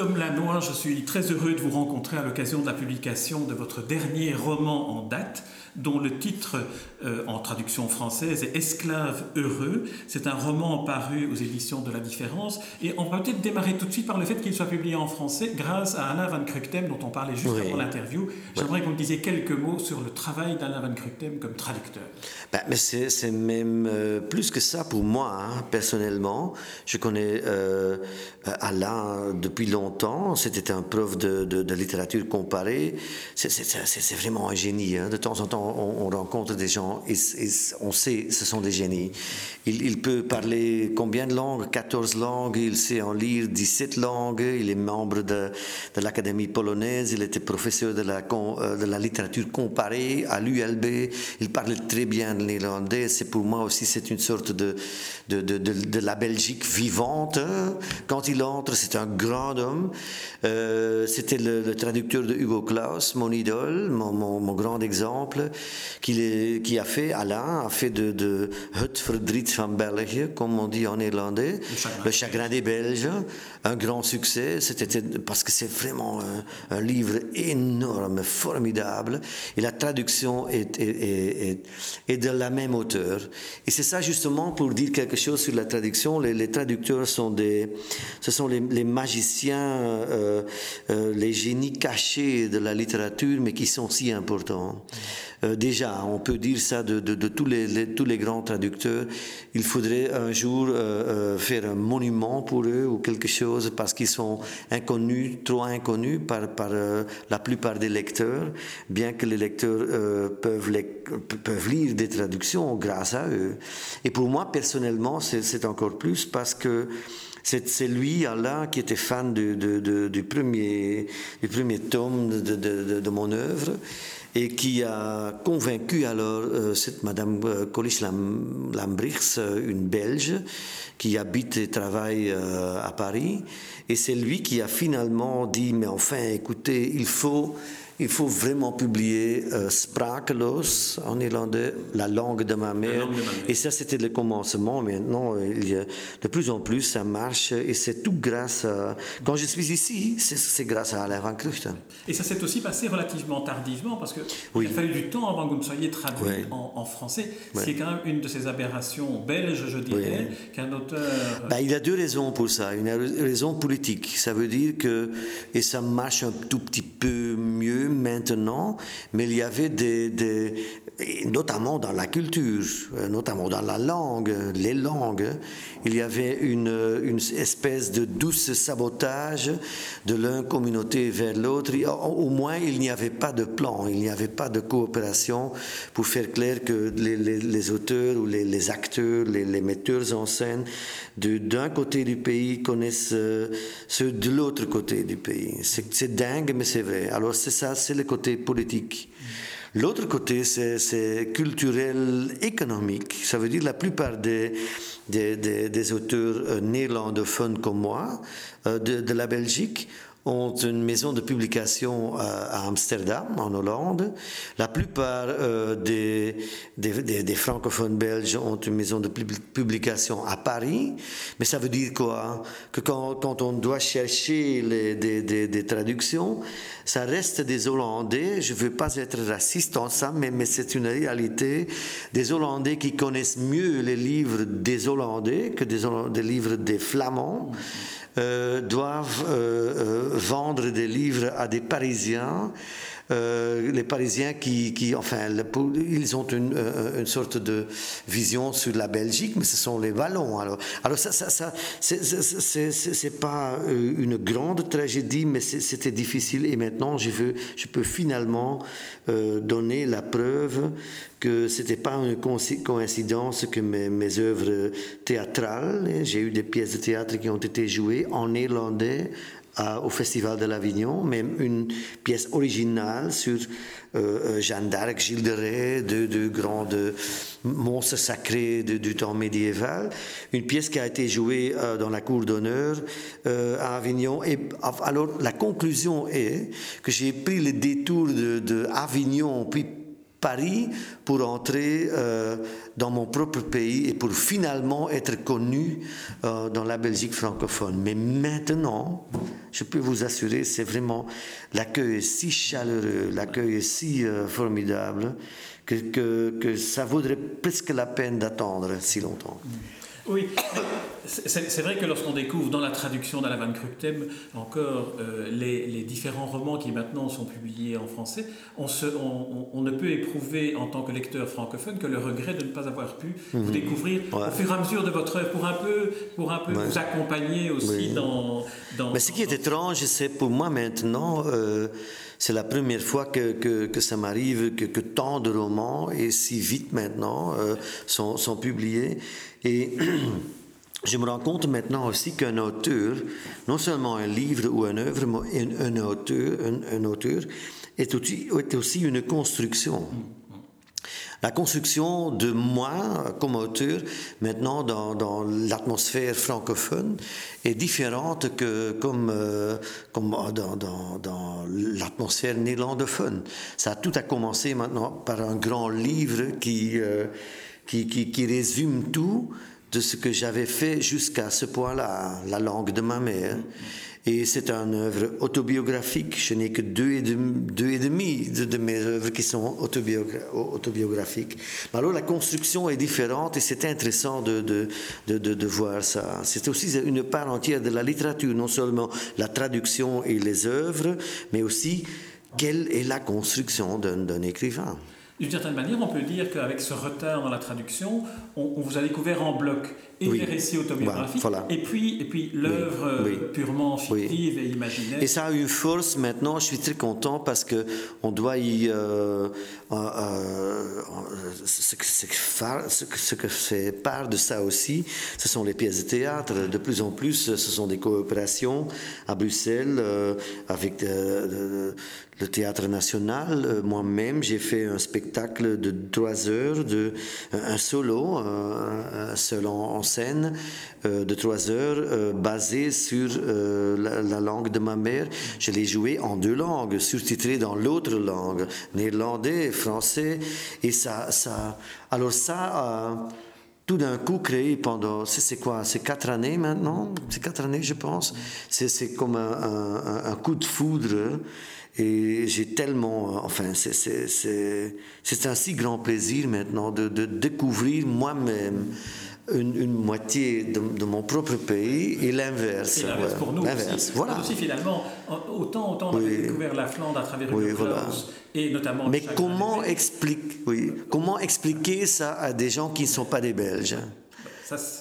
Tom Lanois, je suis très heureux de vous rencontrer à l'occasion de la publication de votre dernier roman en date, dont le titre euh, en traduction française est Esclave heureux. C'est un roman paru aux éditions de La Différence. Et on va peut-être démarrer tout de suite par le fait qu'il soit publié en français grâce à Alain Van Kruchtem, dont on parlait juste avant l'interview. J'aimerais vous me disiez quelques mots sur le travail d'Alain Van Kruchtem comme traducteur. Ben, mais c'est même euh, plus que ça pour moi, hein, personnellement. Je connais euh, Alain depuis longtemps. C'était un prof de, littérature comparée. C'est vraiment un génie. Hein. De temps en temps, on, rencontre des gens et, on sait ce sont des génies. Il, peut parler combien de langues? 14 langues, il sait en lire 17 langues, il est membre de, l'Académie polonaise, il était professeur de la, euh, littérature comparée à l'ULB, il parle très bien l'irlandais, c'est pour moi aussi c'est une sorte de, la Belgique vivante. Quand il entre, c'est un grand homme. Euh, c'était le, traducteur de Hugo Claus, mon idole, mon, mon grand exemple qui a fait, Alain, a fait de, de Het Verdriet van België, comme on dit en néerlandais, le chagrin, des Belges, un grand succès. C'était parce que c'est vraiment un, livre énorme, formidable, et la traduction est, est, est, de la même auteur. Et c'est ça justement pour dire quelque chose sur la traduction. Les, traducteurs sont des, ce sont les, magiciens, euh, euh, les génies cachés de la littérature, mais qui sont si importants. Euh, déjà, on peut dire ça de, tous, les, grands traducteurs. Il faudrait un jour faire un monument pour eux ou quelque chose parce qu'ils sont inconnus, trop inconnus par, par la plupart des lecteurs, bien que les lecteurs peuvent, peuvent lire des traductions grâce à eux. Et pour moi, personnellement, c'est encore plus parce que c'est lui, Alain, qui était fan du, du, premier, du premier tome de, mon œuvre et qui a convaincu alors euh, cette Madame euh, Colis Lambrichs, euh, une Belge, qui habite et travaille à Paris. Et c'est lui qui a finalement dit, mais enfin, écoutez, il faut il faut vraiment publier euh, Sprakeloos en irlandais, la langue de ma mère. Et ça, c'était le commencement. Maintenant, il y a, de plus en plus, ça marche. Et c'est tout grâce à. Quand je suis ici, c'est grâce à Alain Van. Et ça s'est aussi passé relativement tardivement, parce qu'il oui. a fallu du temps avant que vous ne soyez traduit en, français. C'est quand même une de ces aberrations belges, je dirais, qu'un auteur. Ben, il y a deux raisons pour ça. Une raison politique. Ça veut dire que. Et ça marche un tout petit peu mieux maintenant, mais il y avait des, notamment dans la culture, euh, notamment dans la langue, les langues, il y avait une, une espèce de douce sabotage de l'un communauté vers l'autre. Au moins, il n'y avait pas de plan, il n'y avait pas de coopération pour faire clair que les, les, auteurs ou les, les acteurs, les, metteurs en scène d'un côté du pays connaissent euh, ceux de l'autre côté du pays. C'est dingue, mais c'est vrai. Alors c'est ça, c'est le côté politique. L'autre côté, c'est culturel, économique. Ça veut dire la plupart des, des, des, auteurs euh, néerlandophones comme moi, euh, de, de la Belgique, ont une maison de publication à, Amsterdam, en Hollande. La plupart euh, des, francophones belges ont une maison de publication à Paris. Mais ça veut dire quoi? Que quand, on doit chercher des, traductions, ça reste des Hollandais. Je ne veux pas être raciste en ça, mais, c'est une réalité. Des Hollandais qui connaissent mieux les livres des Hollandais que des, livres des Flamands. Euh, doivent euh, euh, vendre des livres à des Parisiens. Les Parisiens qui, enfin, ils ont une, une, sorte de vision sur la Belgique, mais ce sont les Wallons. Alors, alors ça, ça, c'est pas une grande tragédie, mais c'était difficile. Et maintenant, je, veux, je peux finalement donner la preuve que c'était pas une coïncidence que mes, mes œuvres théâtrales, j'ai eu des pièces de théâtre qui ont été jouées en néerlandais au Festival de l'Avignon, même une pièce originale sur euh, Jeanne d'Arc, Gilles de Rais, deux, deux grands monstres sacrés du temps médiéval. Une pièce qui a été jouée dans la cour d'honneur à Avignon. Et alors la conclusion est que j'ai pris le détour de, de Avignon, puis Paris pour entrer euh, dans mon propre pays et pour finalement être connu euh, dans la Belgique francophone. Mais maintenant, je peux vous assurer, c'est vraiment l'accueil est si chaleureux, l'accueil est si euh, formidable que, que, que, ça vaudrait presque la peine d'attendre si longtemps. Oui, c'est vrai que lorsqu'on découvre dans la traduction d'Alain Van Kruchtem encore euh, les, différents romans qui maintenant sont publiés en français, on, se, on, ne peut éprouver en tant que lecteur francophone que le regret de ne pas avoir pu vous mhm. découvrir au fur et à mesure de votre œuvre pour un peu, pour un peu vous accompagner aussi dans, dans, Mais ce qui est étrange, c'est pour moi maintenant. Euh, c'est la première fois que, que, ça m'arrive que, que, tant de romans, et si vite maintenant, euh, sont, sont, publiés. Et je me rends compte maintenant aussi qu'un auteur, non seulement un livre ou une œuvre, mais un, auteur, un, auteur est aussi, une construction. La construction de moi comme auteur, maintenant dans, l'atmosphère francophone, est différente que comme, euh, dans, l'atmosphère néerlandophone. Ça tout a commencé maintenant par un grand livre qui, euh, qui, résume tout de ce que j'avais fait jusqu'à ce point-là, la langue de ma mère. Et c'est une œuvre autobiographique. Je n'ai que deux et, demi, de, mes œuvres qui sont autobiographiques. Alors la construction est différente et c'est intéressant de, de, de, voir ça. C'est aussi une part entière de la littérature, non seulement la traduction et les œuvres, mais aussi quelle est la construction d'un écrivain. D'une certaine manière, on peut dire qu'avec ce retard dans la traduction, on, vous a découvert en bloc et les récits autobiographiques, et puis, et puis l'œuvre euh, purement fictive et imaginaire. Et ça a une force maintenant, je suis très content parce que on doit y... Euh, euh, ce, que, ce que fait part de ça aussi, ce sont les pièces de théâtre. De plus en plus, ce sont des coopérations à Bruxelles avec le théâtre national. Moi-même, j'ai fait un spectacle de trois heures, de, un solo, un, seul en scène euh, de trois heures euh, basé sur euh, la, langue de ma mère. Je l'ai joué en deux langues, surtitré dans l'autre langue, néerlandais, français. Et ça, ça alors ça a tout d'un coup créé pendant, c'est quoi, c'est quatre années maintenant, c'est quatre années je pense. C'est comme un, coup de foudre. Et j'ai tellement, enfin, c'est un si grand plaisir maintenant de découvrir moi-même une, moitié de, mon propre pays et l'inverse. L'inverse pour nous aussi. Voilà. aussi finalement, autant, autant on a découvert la Flandre à travers oui, voilà. et notamment... Mais comment, explique, oui, comment expliquer ça à des gens qui ne sont pas des Belges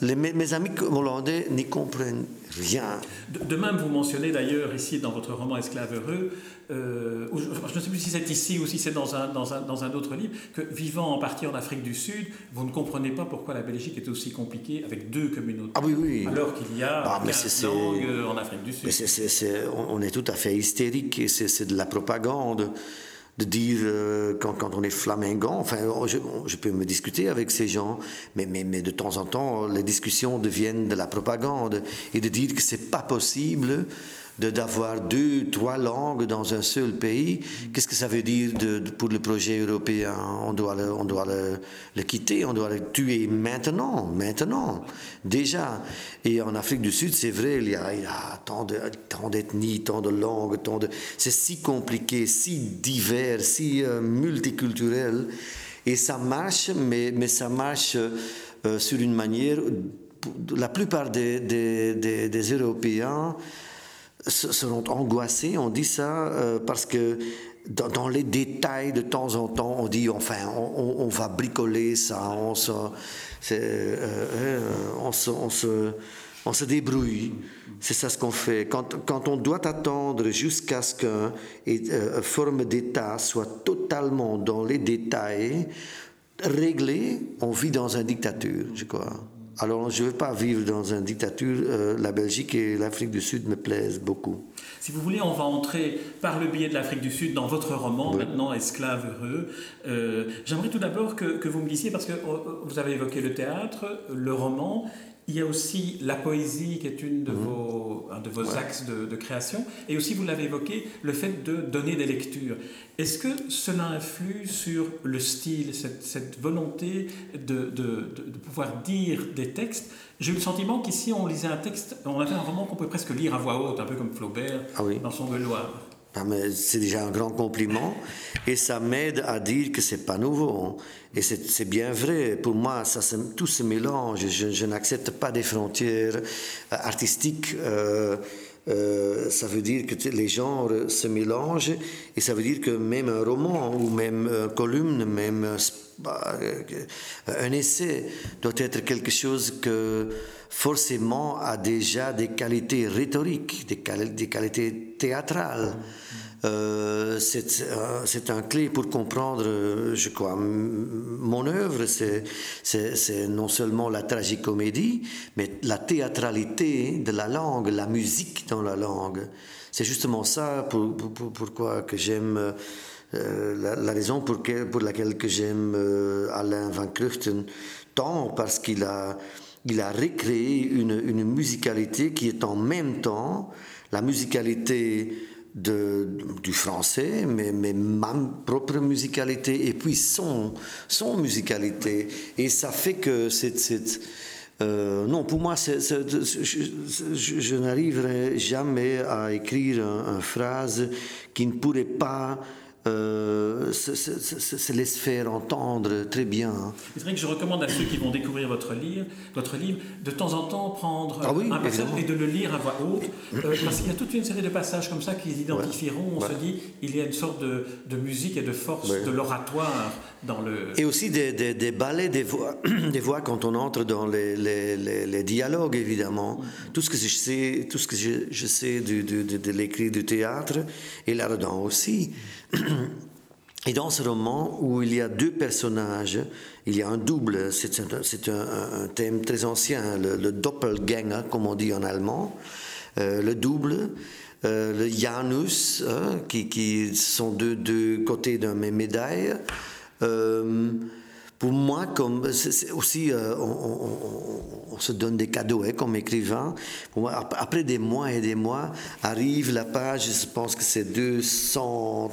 les, mes, amis hollandais n'y comprennent rien. De, même, vous mentionnez d'ailleurs ici dans votre roman Esclave heureux, euh, je ne sais plus si c'est ici ou si c'est dans un, dans, un, dans un, autre livre, que vivant en partie en Afrique du Sud, vous ne comprenez pas pourquoi la Belgique est aussi compliquée avec deux communautés. Ah oui, oui. Alors qu'il y a ah, langues en Afrique du Sud. Mais on est tout à fait hystérique c'est de la propagande de dire euh, quand, quand, on est flamingant, enfin, je, je, peux me discuter avec ces gens, mais, mais, mais, de temps en temps, les discussions deviennent de la propagande. Et de dire que c'est pas possible d'avoir deux, trois langues dans un seul pays, qu'est-ce que ça veut dire de, pour le projet européen? On doit, le, on doit le, quitter, on doit le tuer maintenant, maintenant, déjà. Et en Afrique du Sud, c'est vrai, il y a, y a tant d'ethnies, tant, de langues, tant de... C'est si compliqué, si divers, si euh, multiculturel. Et ça marche, mais, mais ça marche euh, sur une manière... La plupart des, des, des Européens seront angoissés, on dit ça, euh, parce que dans, les détails, de temps en temps, on dit, enfin, on, va bricoler ça, on se, euh, euh, on se, on se, on se débrouille. C'est ça ce qu'on fait. Quand, quand, on doit attendre jusqu'à ce qu'une forme d'État soit totalement dans les détails réglée, on vit dans une dictature, je crois. Alors je ne veux pas vivre dans une dictature. Euh, la Belgique et l'Afrique du Sud me plaisent beaucoup. Si vous voulez, on va entrer par le biais de l'Afrique du Sud dans votre roman, maintenant Esclave heureux. Euh, j'aimerais tout d'abord que, que, vous me disiez, parce que vous avez évoqué le théâtre, le roman, il y a aussi la poésie qui est une de mhm. vos, un de vos axes de, création. Et aussi, vous l'avez évoqué, le fait de donner des lectures. Est-ce que cela influe sur le style, cette, cette volonté de, de, pouvoir dire des textes? J'ai eu le sentiment qu'ici, on lisait un texte, on avait un roman qu'on peut presque lire à voix haute, un peu comme Flaubert ah dans son Gaulois. Ah, c'est déjà un grand compliment et ça m'aide à dire que c'est pas nouveau. Et c'est bien vrai. Pour moi, ça, tout se mélange. Je, n'accepte pas des frontières euh, artistiques. Euh, euh, ça veut dire que les genres se mélangent et ça veut dire que même un roman ou même une columne, même un essai doit être quelque chose que forcément a déjà des qualités rhétoriques, des, qualités théâtrales. Euh, euh, c'est un clé pour comprendre, euh, je crois, mon œuvre. C'est non seulement la tragicomédie, mais la théâtralité de la langue, la musique dans la langue. C'est justement ça pour, pourquoi que j'aime. la, raison pour, pour laquelle que j'aime Alain Van Kruchten tant parce qu'il a, il a recréé une, une musicalité qui est en même temps la musicalité de, du français, mais, mais, ma propre musicalité et puis son, son musicalité. Et ça fait que c'est. Euh, non, pour moi, je, n'arriverai jamais à écrire une phrase qui ne pourrait pas euh, se, laisse faire entendre très bien. C'est vrai que je recommande à ceux qui vont découvrir votre livre, votre livre de temps en temps prendre ah un passage et de le lire à voix haute, euh, parce qu'il y a toute une série de passages comme ça qui identifieront. On se dit, il y a une sorte de, de musique et de force de l'oratoire dans le. Et aussi des, des, des, ballets, des voix, des voix quand on entre dans les, les, les, dialogues, évidemment. Tout ce que je sais, tout ce que je, je sais de, de, de l'écrit du théâtre, et là-dedans aussi. Et dans ce roman où il y a deux personnages, il y a un double, c'est un, thème très ancien, le, doppelganger, comme on dit en allemand, euh, le double, euh, le Janus, hein, qui, sont deux, deux côtés d'une même médaille. Euh, pour moi, comme aussi, on, on, se donne des cadeaux hein, comme écrivain. Pour moi, après des mois et des mois, arrive la page, je pense que c'est 200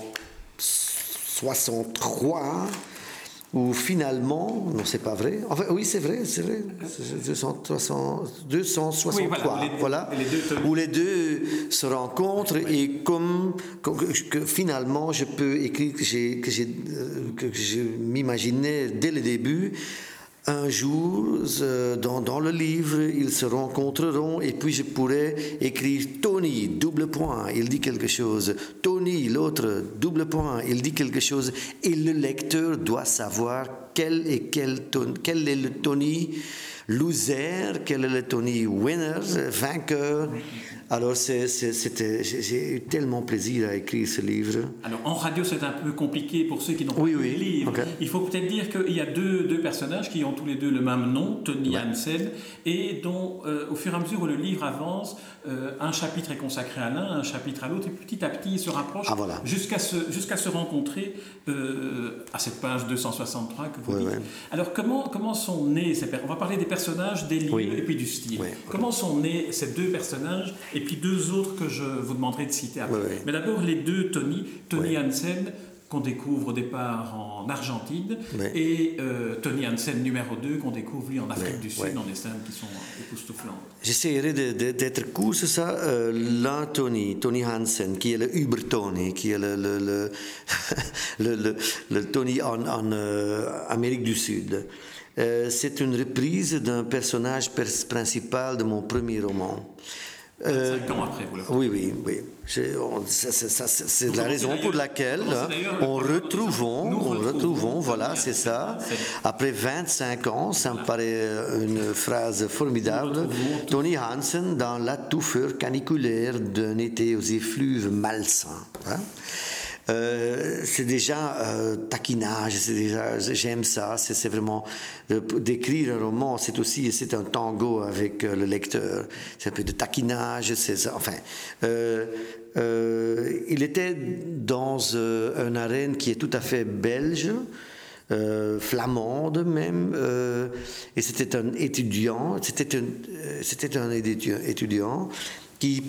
63, où finalement, non, c'est pas vrai. Enfin, oui, c'est vrai, c'est vrai. 263, voilà, où les deux se rencontrent et comme que, finalement, je peux écrire que j'ai que, euh, que je m'imaginais dès le début un jour, euh, dans, dans, le livre, ils se rencontreront et puis je pourrais écrire Tony, double point, il dit quelque chose. Tony, l'autre, double point, il dit quelque chose. Et le lecteur doit savoir quel est, quel, quel est le Tony loser, quel est le Tony winner, vainqueur. Alors, c'était, j'ai eu tellement plaisir à écrire ce livre. Alors, en radio, c'est un peu compliqué pour ceux qui n'ont pas lu le livre. Il faut peut-être dire qu'il y a deux, deux, personnages qui ont tous les deux le même nom, Tony Hansen, et dont, euh, au fur et à mesure où le livre avance, euh, un chapitre est consacré à l'un, un chapitre à l'autre, et petit à petit, ils se rapprochent ah, voilà. jusqu'à se, jusqu'à se rencontrer euh, à cette page 263 que vous dites. Alors, comment, comment sont nés ces On va parler des personnages, des livres et puis du style. Comment sont nés ces deux personnages et puis deux autres que je vous demanderai de citer après. Mais d'abord les deux Tony, Tony Hansen qu'on découvre au départ en Argentine et euh, Tony Hansen numéro 2 qu'on découvre lui en Afrique du Sud dans des scènes qui sont époustouflantes. J'essaierai d'être court sur ça. Euh, L'un Tony, Tony Hansen, qui est le Uber Tony, qui est le, le, le, le Tony en, en euh, Amérique du Sud. Euh, c'est une reprise d'un personnage principal de mon premier roman. Euh, ans après, vous Oui, oui, oui. C'est la raison pour laquelle on retrouvons, on retrouvons, voilà, c'est ça. Après 25 ans, ça me paraît une phrase formidable. Tony Hansen dans la touffeur caniculaire d'un été aux effluves malsains. Hein. Euh, c'est déjà euh, taquinage, j'aime ça, c'est vraiment d'écrire un roman, c'est aussi, c'est un tango avec le lecteur, c'est un peu de taquinage, c'est enfin. il était dans une arène qui est tout à fait belge, euh, flamande même, euh, et c'était un étudiant, euh, c'était un étudiant qui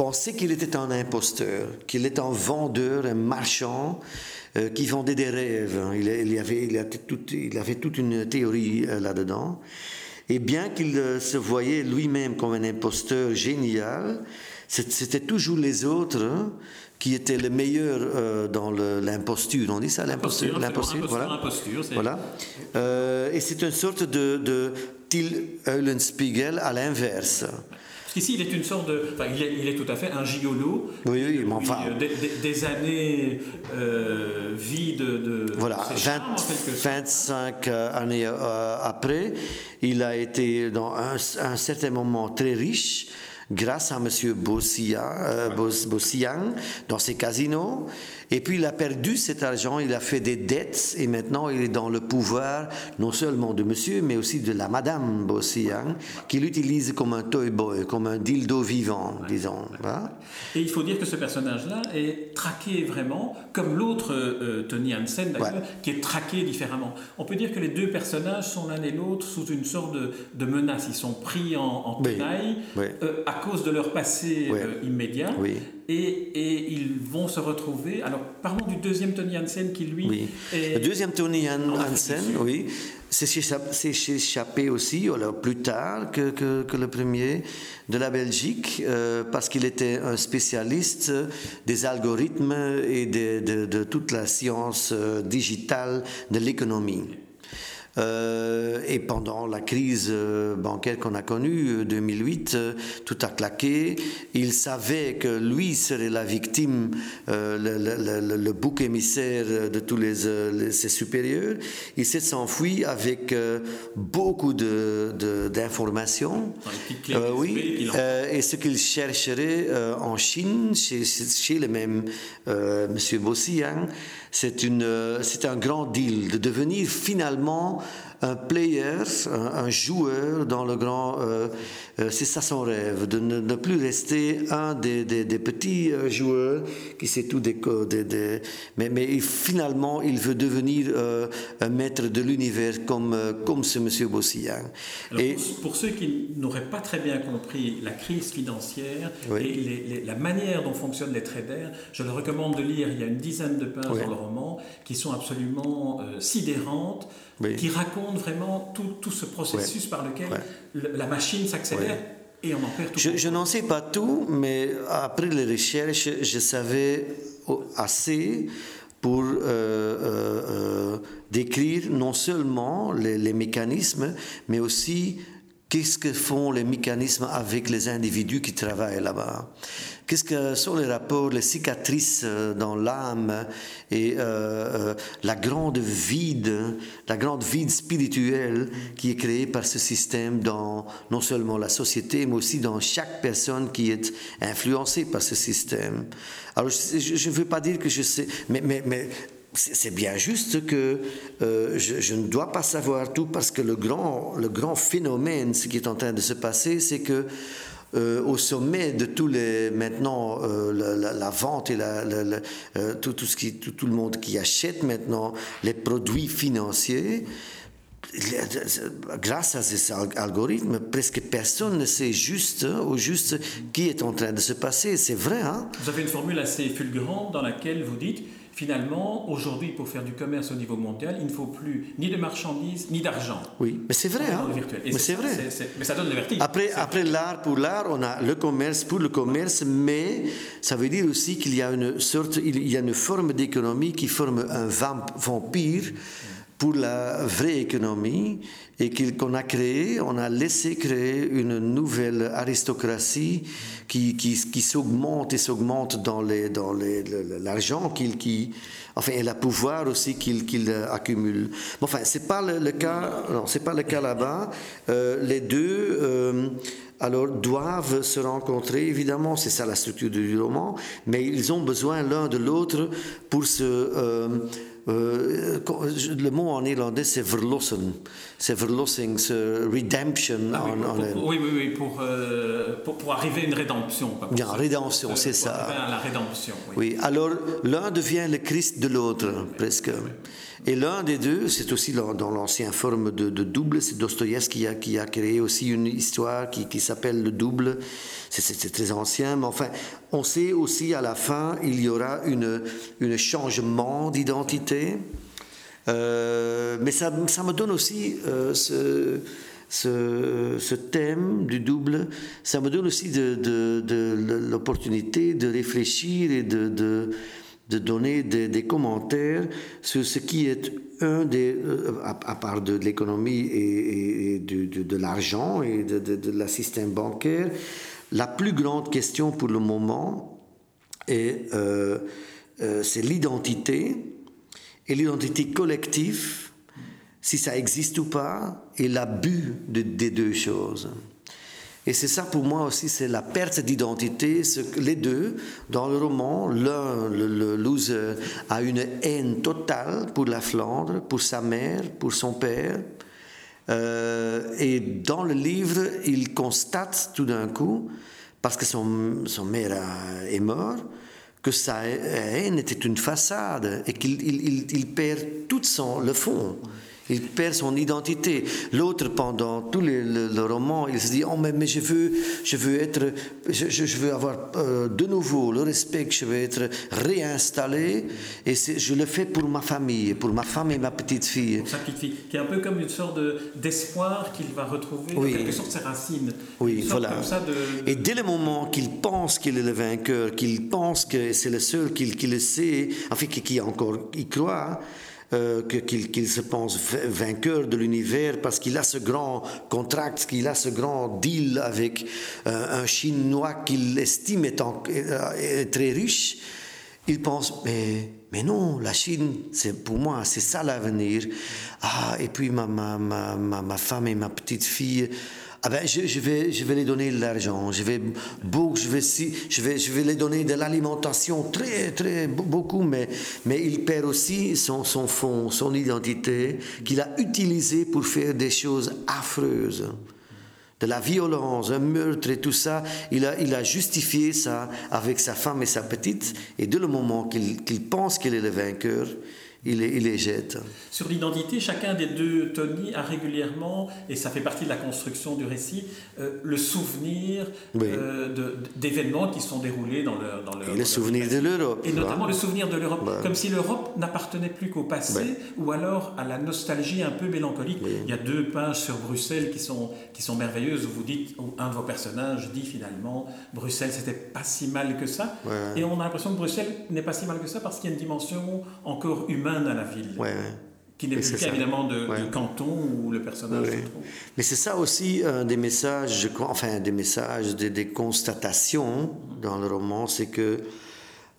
pensait qu'il était un imposteur, qu'il était un vendeur, un marchand qui vendait des rêves. Il, il, avait, il, avait, il avait toute une théorie là-dedans. Et bien qu'il se voyait lui-même comme un imposteur génial, c'était toujours les autres hein, qui était le meilleur euh, dans l'imposture. On dit ça, l'imposture L'imposture, voilà. voilà. Euh, et c'est une sorte de, de Till Eulenspiegel à l'inverse. Ici, il est une sorte de. Enfin, il est, il est tout à fait un gigolo. Oui, oui, mais enfin. Euh, des, des, années euh, vie de. voilà, 20, 25 années après, il a été dans un, un certain moment très riche grâce à M. Bossian, euh, dans ses casinos. Et puis il a perdu cet argent, il a fait des dettes et maintenant il est dans le pouvoir non seulement de monsieur, mais aussi de la madame Bossian, qui l'utilise comme un toy boy, comme un dildo vivant, disons. Et il faut dire que ce personnage-là est traqué vraiment, comme l'autre euh, Tony Hansen d'ailleurs, qui est traqué différemment. On peut dire que les deux personnages sont l'un et l'autre sous une sorte de, menace. Ils sont pris en, en tenaille euh, à cause de leur passé euh, immédiat. Et, et, ils vont se retrouver. Alors, parlons du deuxième Tony Hansen qui, lui. Oui. Le deuxième Tony Hansen, oui, s'est échappé aussi, alors plus tard que, que, que, le premier, de la Belgique, euh, parce qu'il était un spécialiste des algorithmes et de, de, de toute la science euh, digitale de l'économie. Euh, et pendant la crise euh, bancaire qu'on a connue, 2008, euh, tout a claqué. Il savait que lui serait la victime, le, bouc émissaire de tous les, ses supérieurs. Il s'est enfui avec beaucoup d'informations. De, oui, et ce qu'il chercherait en Chine, chez, chez le même Monsieur Bossian, c'est un grand deal de devenir finalement un player, un, joueur dans le grand. Euh, euh, c'est ça son rêve, de ne, plus rester un des, petits euh, joueurs qui sait tout des, des, mais, mais finalement il veut devenir un maître de l'univers comme comme ce monsieur Bossian. Et pour, ceux qui n'auraient pas très bien compris la crise financière et la manière dont fonctionnent les traders, je leur recommande de lire. Il y a une dizaine de pages dans le roman qui sont absolument sidérantes qui raconte vraiment tout, tout ce processus par lequel la machine s'accélère. Et on en perd tout. Je, je n'en sais pas tout, mais après les recherches, je savais assez pour euh, euh, euh, décrire non seulement les, les, mécanismes, mais aussi qu'est-ce que font les mécanismes avec les individus qui travaillent là-bas? Qu'est-ce que sont les rapports, les cicatrices euh, dans l'âme et euh, euh, la grande vide, la grande vide spirituelle qui est créée par ce système dans non seulement la société, mais aussi dans chaque personne qui est influencée par ce système? Alors, je ne veux pas dire que je sais, mais, mais, mais c'est bien juste que je, je, ne dois pas savoir tout parce que le grand, le grand phénomène, ce qui est en train de se passer, c'est que euh, au sommet de tous les maintenant euh, la, vente et la, euh, tout, tout, ce qui, tout, le monde qui achète maintenant les produits financiers grâce à ces algorithmes, presque personne ne sait juste au juste qui est en train de se passer. C'est vrai. Hein vous avez une formule assez fulgurante dans laquelle vous dites finalement, aujourd'hui, pour faire du commerce au niveau mondial, il ne faut plus ni de marchandises, ni d'argent. Oui, mais c'est vrai. Hein? Mais c'est vrai. mais ça donne le vertige. Après, après l'art pour l'art, on a le commerce pour le commerce, mais ça veut dire aussi qu'il y a une sorte, il y a une forme d'économie qui forme un vampire pour la vraie économie et qu'on a créé, on a laissé créer une nouvelle aristocratie qui, qui, qui s'augmente et s'augmente dans l'argent dans l'argent qu'il qui, enfin, et le pouvoir aussi qu'il qu'il accumule. enfin, c'est pas le, cas, non, c'est pas le cas là-bas. Euh, les deux. Euh, alors doivent se rencontrer, évidemment, c'est ça la structure du roman, mais ils ont besoin l'un de l'autre pour se... Euh, euh, le mot en irlandais c'est verlossen, c'est verlossing, c'est redemption. Ah oui, en, pour, oui, oui, oui, pour, euh, pour, pour, arriver à une rédemption. Bien, rédemption, c'est ça. À la rédemption. Oui, oui alors l'un devient le Christ de l'autre, presque. Et l'un des deux, c'est aussi dans, dans l'ancienne forme de, double, c'est Dostoïevski qui a, créé aussi une histoire qui, s'appelle le double. C'est très ancien, mais enfin, on sait aussi à la fin, il y aura une, une changement d'identité. Euh, mais ça, ça, me donne aussi euh, ce, thème du double, ça me donne aussi de, l'opportunité de réfléchir et de donner des, commentaires sur ce qui est un des, euh, à, part de, l'économie et, de, de l'argent et de, la système bancaire, la plus grande question pour le moment est euh, euh, c'est l'identité et l'identité collective, si ça existe ou pas, et l'abus des deux choses. Et c'est ça pour moi aussi, c'est la perte d'identité. Les deux, dans le roman, l'un, le, loser, a une haine totale pour la Flandre, pour sa mère, pour son père. Euh, et dans le livre, il constate tout d'un coup, parce que son, son mère est mort, que sa haine était une façade et qu'il il, il, perd tout son, le fond. Il perd son identité. L'autre, pendant tout le, roman, il se dit Oh, mais, mais je, veux, je veux être, je, je veux avoir euh, de nouveau le respect, je veux être réinstallé. Et je le fais pour ma famille, pour ma femme et ma petite fille. Pour sa petite fille, qui est un peu comme une sorte d'espoir qu'il va retrouver, oui. en quelque sorte ses racines. Oui, voilà. Et dès le moment qu'il pense qu'il est le vainqueur, qu'il pense que c'est le seul qui, qui le sait, enfin, qui, qui encore y croit, euh, qu'il se pense vainqueur de l'univers parce qu'il a ce grand contract, qu'il a ce grand deal avec euh, un Chinois qu'il estime étant euh, très riche, il pense, mais, mais non, la Chine, c'est pour moi, c'est ça l'avenir. Ah, et puis ma, ma, ma, ma, femme et ma petite fille, ah ben, je, vais, je vais les donner de l'argent, je vais, je, vais, je, vais, je vais les donner de l'alimentation, très, très, beaucoup, mais, mais il perd aussi son, son fond, son identité, qu'il a utilisé pour faire des choses affreuses. De la violence, un meurtre et tout ça, il a, il a justifié ça avec sa femme et sa petite, et dès le moment qu'il qu'il pense qu'il est le vainqueur, il les, jette. Sur l'identité, chacun des deux Tony a régulièrement, et ça fait partie de la construction du récit, euh, le souvenir euh, d'événements qui sont déroulés dans leur... Dans et le souvenir de l'Europe. Et notamment le souvenir de l'Europe, comme si l'Europe n'appartenait plus qu'au passé, ou alors à la nostalgie un peu mélancolique. Il y a deux pages sur Bruxelles qui sont, qui sont merveilleuses, où vous dites, où un de vos personnages dit finalement, Bruxelles, c'était pas si mal que ça. Et on a l'impression que Bruxelles n'est pas si mal que ça parce qu'il y a une dimension encore humaine à la ville. Qui n'est plus évidemment de, canton où le personnage se trouve. Mais c'est ça aussi un des messages, enfin des messages, des, constatations dans le roman, c'est que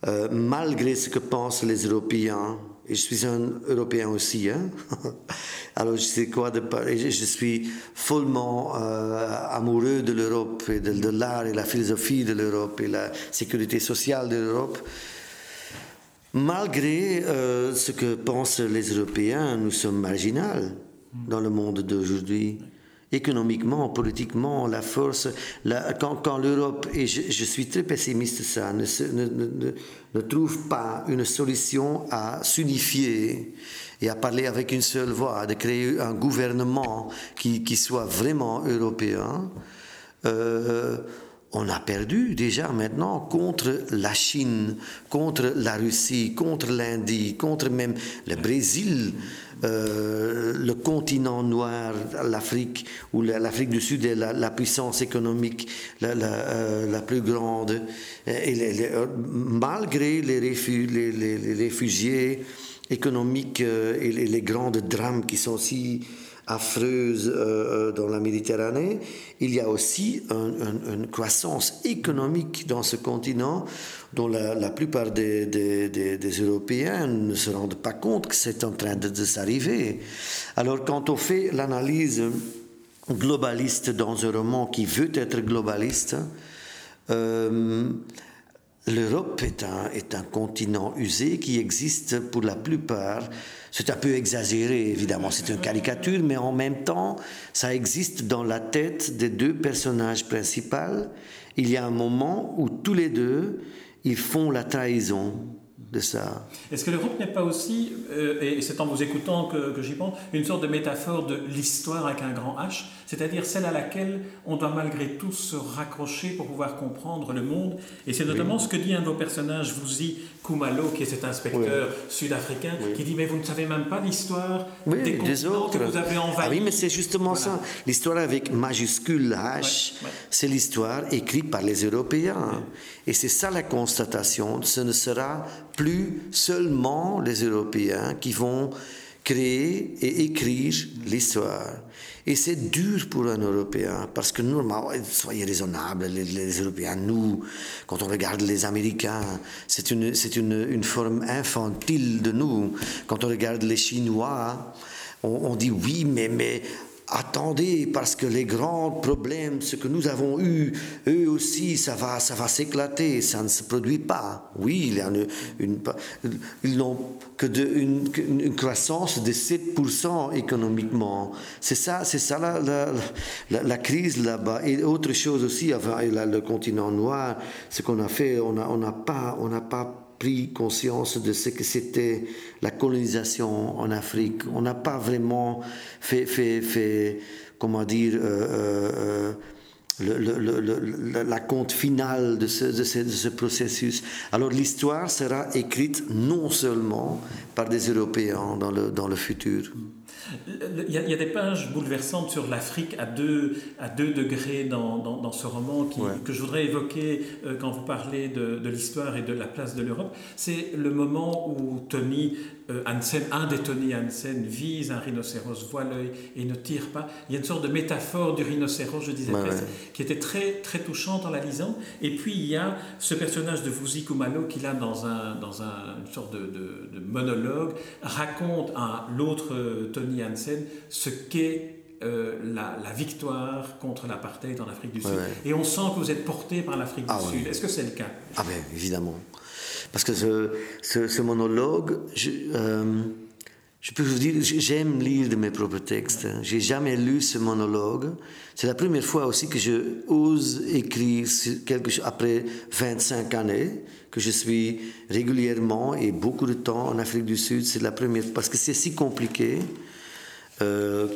euh, malgré ce que pensent les Européens, et je suis un Européen aussi, hein alors je sais quoi de je suis follement euh, amoureux de l'Europe et de, de l'art et la philosophie de l'Europe et la sécurité sociale de l'Europe. Malgré euh, ce que pensent les Européens, nous sommes marginaux dans le monde d'aujourd'hui. Économiquement, politiquement, la force, quand, l'Europe, et je, suis très pessimiste ça, ne, trouve pas une solution à s'unifier et à parler avec une seule voix, de créer un gouvernement qui, qui soit vraiment européen, euh, on a perdu déjà maintenant contre la Chine, contre la Russie, contre l'Indie, contre même le Brésil, euh, le continent noir, l'Afrique, ou l'Afrique du Sud est la, puissance économique la, euh, plus grande. Et malgré les, réfugiés économiques euh, et les, les grands drames qui sont si affreuse euh, euh, dans la Méditerranée, il y a aussi une croissance économique dans ce continent dont la, plupart des, Européens ne se rendent pas compte que c'est en train de, s'arriver. Alors quand on fait l'analyse globaliste dans un roman qui veut être globaliste. Euh, L'Europe est un, est un continent usé qui existe pour la plupart. C'est un peu exagéré, évidemment, c'est une caricature, mais en même temps, ça existe dans la tête des deux personnages principaux. Il y a un moment où tous les deux, ils font la trahison de ça. Est-ce que l'Europe n'est pas aussi, euh, et c'est en vous écoutant que, que j'y pense, une sorte de métaphore de l'histoire avec un grand H, c'est-à-dire celle à laquelle on doit malgré tout se raccrocher pour pouvoir comprendre le monde Et c'est notamment ce que dit un de vos personnages, Vuzi Kumalo, qui est cet inspecteur sud-africain, qui dit Mais vous ne savez même pas l'histoire des, des autres. que vous avez envahis. Ah oui, mais c'est justement ça. L'histoire avec majuscule H, c'est l'histoire écrite par les Européens. Et c'est ça la constatation. Ce ne sera plus seulement les Européens qui vont créer et écrire l'histoire. Et c'est dur pour un Européen, parce que normalement, soyez raisonnables, les, Européens, nous, quand on regarde les Américains, c'est une, une, une, forme infantile de nous. Quand on regarde les Chinois, on, on dit oui, mais, mais attendez, parce que les grands problèmes, ce que nous avons eu, eux aussi, ça va, ça va s'éclater, ça ne se produit pas. Oui, ils n'ont que de, une, croissance de 7% économiquement. C'est ça, c'est ça la, la, crise là-bas. Et autre chose aussi, le continent noir, ce qu'on a fait, on n'a pas, pas pris conscience de ce que c'était la colonisation en Afrique. On n'a pas vraiment fait, fait, fait comment dire, euh, euh, le, la compte finale de ce, de ce, processus. Alors l'histoire sera écrite non seulement par des Européens dans le, dans le futur. Il y, a, des pages bouleversantes sur l'Afrique à deux, à deux degrés dans, dans, ce roman qui, que je voudrais évoquer euh, quand vous parlez de, de l'histoire et de la place de l'Europe. C'est le moment où Tony euh, Hansen, un des Tony Hansen, vise un rhinocéros, voit l'œil et ne tire pas. Il y a une sorte de métaphore du rhinocéros, je disais, qui était très, très touchante en la lisant. Et puis il y a ce personnage de Vuzi Kumalo qui, là, dans, un, dans un, une sorte de, de, monologue, raconte à l'autre Tony Hansen ce qu'est euh, la, la, victoire contre l'apartheid en Afrique du Sud. Et on sent que vous êtes porté par l'Afrique du ah Sud. Est-ce que c'est le cas? Ah bien, évidemment. Parce que ce, ce, monologue, je, euh, je, peux vous dire, j'aime lire de mes propres textes. J'ai jamais lu ce monologue. C'est la première fois aussi que je ose écrire quelque chose après 25 années, que je suis régulièrement et beaucoup de temps en Afrique du Sud. C'est la première parce que c'est si compliqué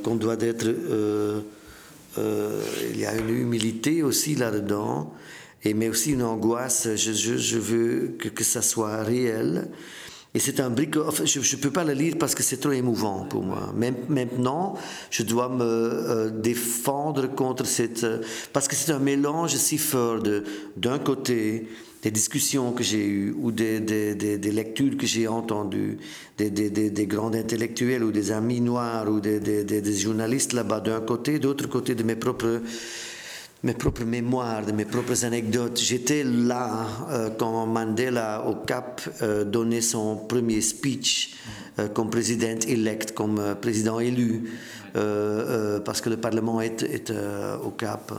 qu'on doit être. Euh, il y a une humilité aussi là-dedans et, mais aussi une angoisse. Je, veux que, ça soit réel. Et c'est un brico. je ne peux pas le lire parce que c'est trop émouvant pour moi. Même maintenant, je dois me euh, défendre contre cette. Euh, parce que c'est un mélange si fort de, d'un côté, des discussions que j'ai eues ou des, des, des, lectures que j'ai entendues, des, des, grands intellectuels ou des amis noirs ou des, journalistes là-bas d'un côté, d'autre côté de mes propres mes propres mémoires, de mes propres anecdotes. J'étais là euh, quand Mandela au Cap euh, donnait son premier speech euh, comme président élect, comme président élu, parce que le Parlement est, est au Cap.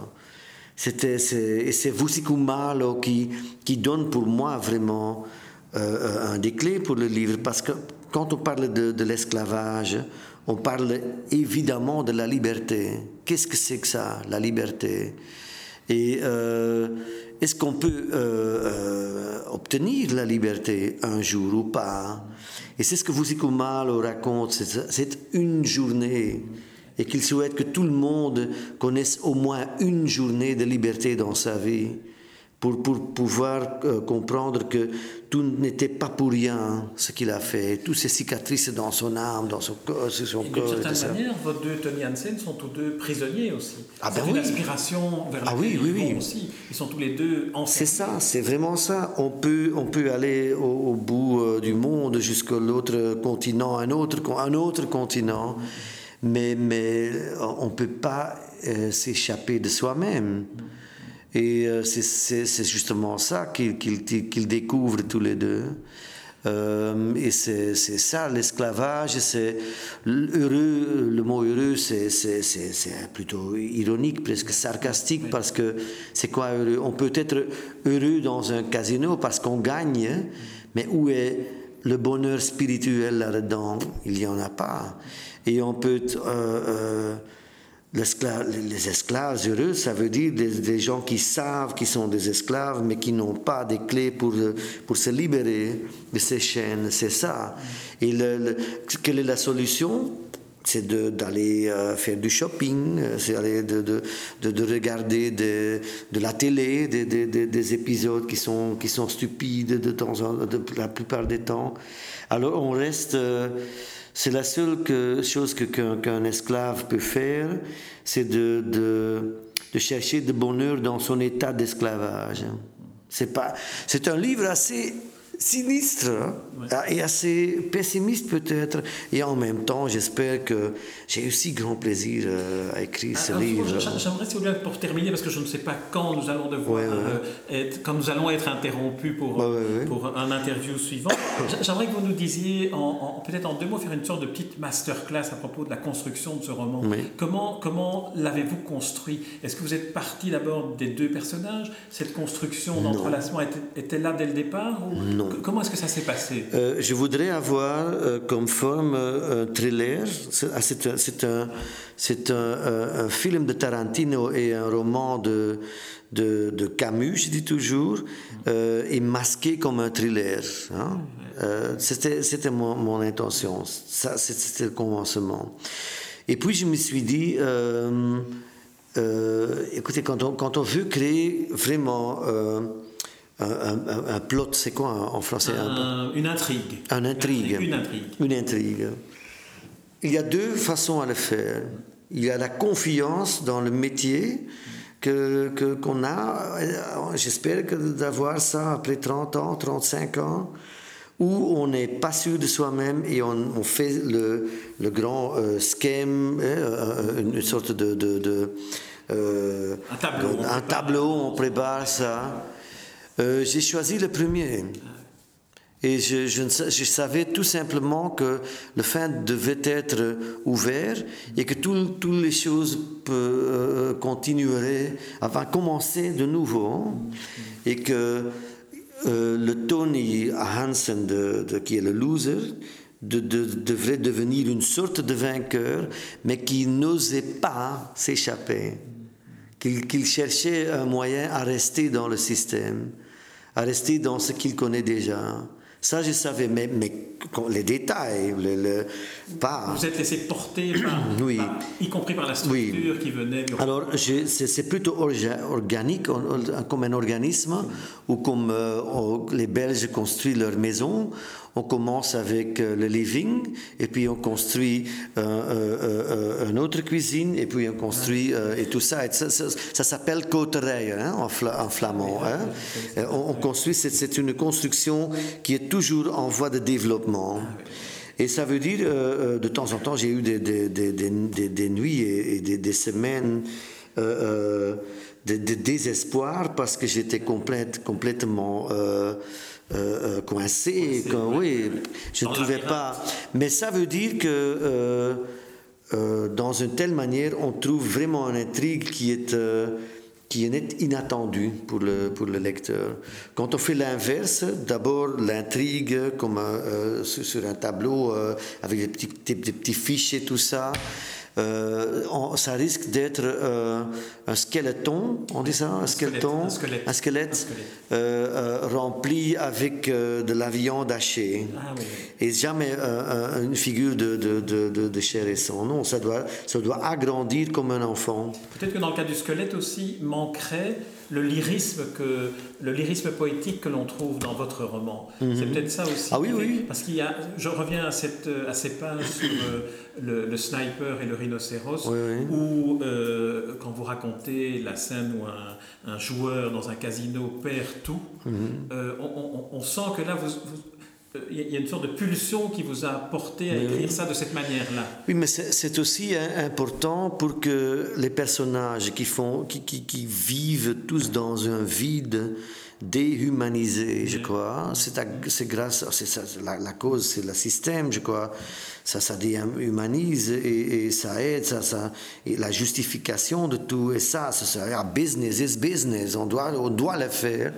C'était, c'est, c'est Malo qui, qui donne pour moi vraiment un des clés pour le livre, parce que quand on parle de, de l'esclavage, on parle évidemment de la liberté. Qu'est-ce que c'est que ça, la liberté? Et euh, est-ce qu'on peut euh, euh, obtenir la liberté un jour ou pas? Et c'est ce que Vusikumalo raconte, c'est une journée. Et qu'il souhaite que tout le monde connaisse au moins une journée de liberté dans sa vie pour, pour pouvoir euh, comprendre que tout n'était pas pour rien ce qu'il a fait. Toutes ces cicatrices dans son âme, dans son corps, sur son corps. D'une certaine manière, vos deux Tony Hansen sont tous deux prisonniers aussi. Ah ben c'est une aspiration vers ah oui, oui, oui. aussi. Ils sont tous les deux C'est ça, c'est vraiment ça. On peut, on peut aller au, bout euh, du monde, jusqu'à l'autre continent, un autre, un autre continent, mais, mais on ne peut pas euh, s'échapper de soi-même. Et euh, c'est justement ça qu'ils découvrent tous les deux. Euh, et c'est ça l'esclavage. C'est heureux. Le mot heureux, c'est plutôt ironique, presque sarcastique, parce que c'est quoi heureux? On peut être heureux dans un casino parce qu'on gagne, mais où est le bonheur spirituel là-dedans? Il n'y en a pas. Et on peut euh, euh, les esclaves heureux, ça veut dire des, gens qui savent qu'ils sont des esclaves, mais qui n'ont pas des clés pour, pour se libérer de ces chaînes. C'est ça. Et quelle est la solution? C'est d'aller euh, faire du shopping, euh, c'est de, de, de, regarder de, de, la télé, des, des, épisodes qui sont, qui sont stupides de temps en, la plupart des temps. Alors on reste... C'est la seule chose qu'un esclave peut faire, c'est de, de, chercher de bonheur dans son état d'esclavage. C'est un livre assez sinistre hein, et assez pessimiste peut-être. Et en même temps, j'espère que j'ai aussi grand plaisir euh, à écrire ce livre. J'aimerais, si vous voulez, pour terminer, parce que je ne sais pas quand nous allons devoir euh, être, quand nous allons être interrompus pour, pour un interview suivant, j'aimerais que vous nous disiez, en, peut-être en deux mots, faire une sorte de petite masterclass à propos de la construction de ce roman. Comment, comment l'avez-vous construit? Est-ce que vous êtes parti d'abord des deux personnages? Cette construction d'entrelacement était, était, là dès le départ ou? Non. Comment est-ce que ça s'est passé? Euh, Je voudrais avoir euh, comme forme euh, un thriller. Ah, c'est un, c'est un, film de Tarantino et un roman de, Camus, je dis toujours, et masqué comme un thriller. Hein. c'était mon, mon, intention. C'était le commencement. Et puis je me suis dit, écoutez, quand on, quand on veut créer vraiment un, plot, c'est quoi en français Une intrigue. Un intrigue. Une intrigue. Une intrigue. Il y a deux façons à le faire. Il y a la confiance dans le métier que, qu'on a. J'espère que d'avoir ça après 30 ans, 35 ans, où on n'est pas sûr de soi-même et on, fait le, le grand euh, schème, euh, une sorte de. de, euh, un tableau. un tableau, on prépare ça. Euh, j'ai choisi le premier. Et je, savais tout simplement que le fin devait être ouvert et que toutes les choses euh, continueraient, de commencer de nouveau. Et que euh, le Tony Hansen, qui est le loser, de, devrait devenir une sorte de vainqueur, mais qui n'osait pas s'échapper. Qu'il cherchait un moyen à rester dans le système à rester dans ce qu'il connaît déjà. Ça, je savais, mais, mais les détails, le, pas. Vous êtes laissé porter par, oui. y compris par la structure qui venait. Alors, c'est plutôt organique, comme un organisme, ou comme euh, les Belges construisent leur maison on commence avec euh, le living, et puis on construit euh, euh, une autre cuisine, et puis on construit et tout ça. ça, ça, s'appelle coterij hein, en, en, flamand. Hein. On, construit, c'est une construction qui est toujours en voie de développement. Et ça veut dire, de temps en temps, j'ai eu des, des, des, des, nuits et, des, semaines de, désespoir parce que j'étais complète, complètement euh, euh, coincé, oui, je ne trouvais pas. Mais ça veut dire que euh, euh, dans une telle manière, on trouve vraiment une intrigue qui est qui est inattendue pour le, pour le lecteur. Quand on fait l'inverse, d'abord l'intrigue comme sur, un tableau avec des petits, des petits fiches et tout ça, euh, ça risque d'être euh, un skeleton, on dit ça, un skeleton, un squelette, euh, rempli avec de la viande hachée. Ah et jamais une figure de, de, de, de, chair et sang. Non, ça doit, ça doit agrandir comme un enfant. Peut-être que dans le cas du squelette aussi manquerait le lyrisme, que, le lyrisme poétique que l'on trouve dans votre roman. Mhm. C'est peut-être ça aussi. Ah oui, oui. Parce qu'il y a, je reviens à, cette, à ces pages sur le, le, sniper et le rhinocéros, où euh, quand vous racontez la scène où un, un joueur dans un casino perd tout, mhm. euh, on, on, sent que là, vous, il y a une sorte de pulsion qui vous a porté à écrire ça de cette manière-là. Oui, mais c'est aussi important pour que les personnages qui, font, qui, qui, qui vivent tous dans un vide déhumanisé, je crois, c'est grâce, c'est la, la, cause, c'est le système, je crois, ça, ça déhumanise et, et ça aide, ça, ça, et la justification de tout, et ça, ça, ah, business is business, on doit, on doit le faire.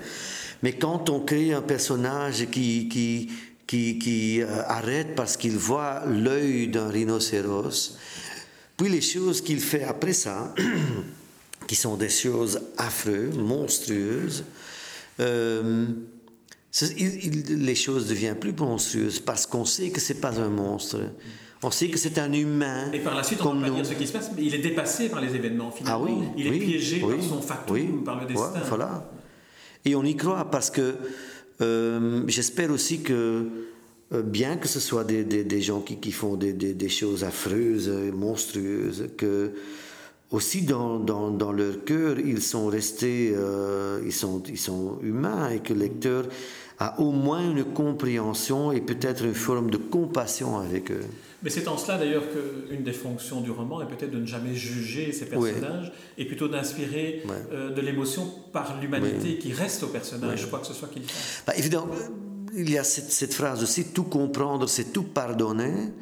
Mais quand on crée un personnage qui, qui, qui, qui euh, arrête parce qu'il voit l'œil d'un rhinocéros. Puis les choses qu'il fait après ça, qui sont des choses affreuses, monstrueuses, euh, les choses deviennent plus monstrueuses parce qu'on sait que c'est pas un monstre. On sait que c'est un humain. Et par la suite, on ne peut pas dire ce qui se passe, mais il est dépassé par les événements, finalement. Ah oui, il est piégé par son fatum, par le destin. voilà. Et on y croit parce que euh, j'espère aussi que, euh, bien que ce soit des, des, gens qui, qui font des, des, choses affreuses, monstrueuses, que aussi dans, dans, dans leur cœur, ils sont restés, euh, ils, sont, ils sont humains et que le lecteur a au moins une compréhension et peut-être une forme de compassion avec eux. Mais c'est en cela d'ailleurs qu'une des fonctions du roman est peut-être de ne jamais juger ces personnages et plutôt d'inspirer euh, de l'émotion par l'humanité qui reste au personnage, quoi que ce soit qu'il fasse. Bah, évidemment, il y a cette, cette, phrase aussi, tout comprendre, c'est tout pardonner,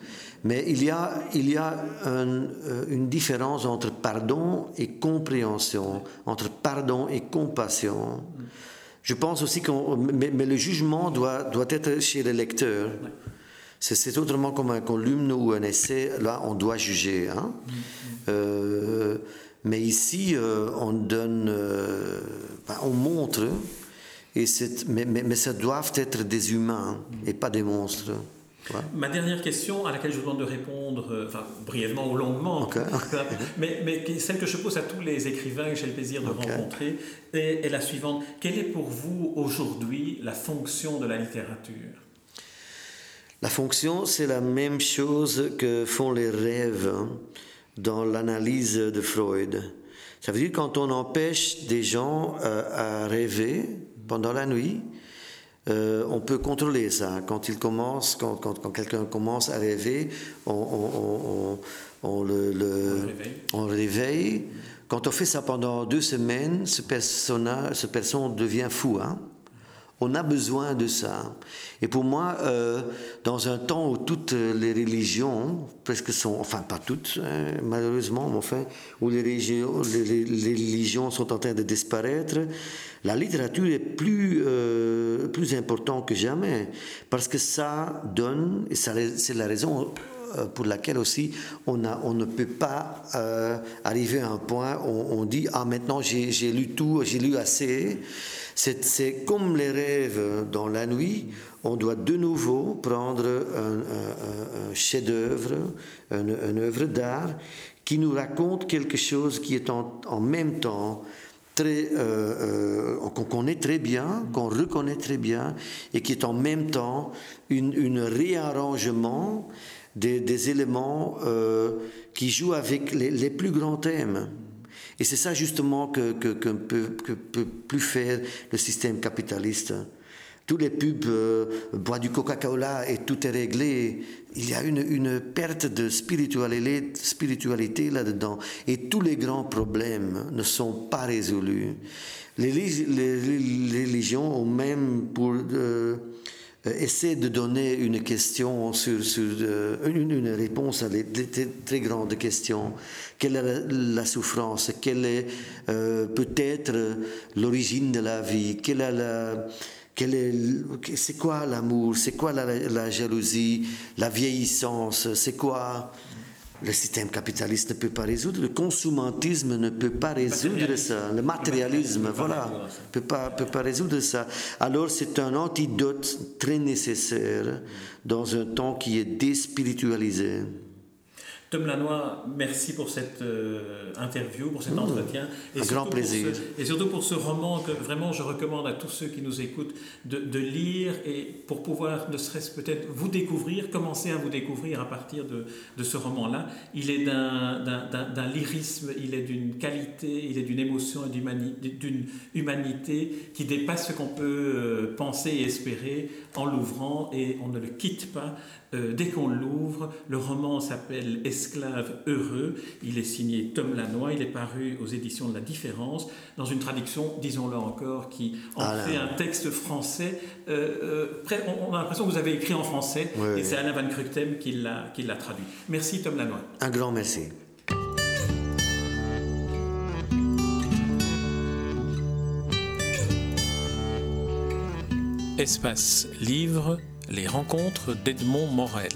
mais il y a, il y a un, euh, une différence entre pardon et compréhension, entre pardon et compassion. Je pense aussi que... Mais, mais, le jugement doit, doit être chez le lecteur. C'est autrement comme un columne ou un essai. Là, on doit juger. Hein? Euh, mais ici, euh, on donne, euh, ben, on montre, et mais, mais, mais, ça doivent être des humains et pas des monstres. Ma dernière question, à laquelle je vous demande de répondre, enfin, brièvement ou longuement, mais, mais, celle que je pose à tous les écrivains que j'ai le plaisir de rencontrer, est, est la suivante. Quelle est pour vous aujourd'hui la fonction de la littérature? La fonction, c'est la même chose que font les rêves hein, dans l'analyse de Freud. Ça veut dire quand on empêche des gens euh, à rêver pendant la nuit, euh, on peut contrôler ça. Quand il commence, quand, quelqu'un commence à rêver, on, le, on réveille. Quand on fait ça pendant deux semaines, ce personnage, ce personne devient fou. Hein? On a besoin de ça. Et pour moi, euh, dans un temps où toutes les religions, presque sont, enfin pas toutes, hein, malheureusement, mais enfin, où les religions, les, religions, sont en train de disparaître, la littérature est plus, euh, plus importante que jamais. Parce que ça donne, et c'est la raison pour laquelle aussi on, ne peut pas arriver à un point où on dit Ah, maintenant j'ai lu tout, j'ai lu assez. C'est comme les rêves dans la nuit, on doit de nouveau prendre un, chef-d'œuvre, une, œuvre d'art qui nous raconte quelque chose qui est en, même temps très euh, euh, qu'on connaît très bien, qu'on reconnaît très bien, et qui est en même temps une, réarrangement des, éléments euh, qui jouent avec les plus grands thèmes. Et c'est ça justement que, que, peut, plus faire le système capitaliste. Tous les pubs euh, boivent du Coca-Cola et tout est réglé. Il y a une, une perte de spiritualité, spiritualité là-dedans. Et tous les grands problèmes ne sont pas résolus. Les, les, religions ont même pour... Euh, essaie de donner une question sur, sur euh, une, réponse à des très grandes questions. Quelle est la, souffrance? Quelle est euh, peut-être l'origine de la vie? Quelle est la c'est quoi l'amour? C'est quoi la, la, jalousie? La vieillissance? C'est quoi le système capitaliste ne peut pas résoudre, le consumatisme ne peut pas résoudre ça, le matérialisme, voilà, ne peut pas, peut pas résoudre ça. Alors c'est un antidote très nécessaire dans un temps qui est déspiritualisé. Tom Lanois, merci pour cette euh, interview, pour cet mmh. entretien. Et un grand plaisir. et surtout pour ce roman que vraiment je recommande à tous ceux qui nous écoutent de, de lire et pour pouvoir ne serait-ce peut-être vous découvrir, commencer à vous découvrir à partir de, de ce roman-là. Il est d'un lyrisme, il est d'une qualité, il est d'une émotion et d'une humanité qui dépasse ce qu'on peut euh, penser et espérer en l'ouvrant et on ne le quitte pas euh, dès qu'on l'ouvre, le roman s'appelle Esclave heureux. Il est signé Tom Lanois. Il est paru aux éditions de La Différence, dans une traduction, disons-le encore, qui en ah fait un texte français. Euh, euh, on, a l'impression que vous avez écrit en français, et c'est Alain Van Kruchtem qui l'a traduit. Merci Tom Lanois. Un grand merci. Espace Livre les rencontres d'Edmond Morel.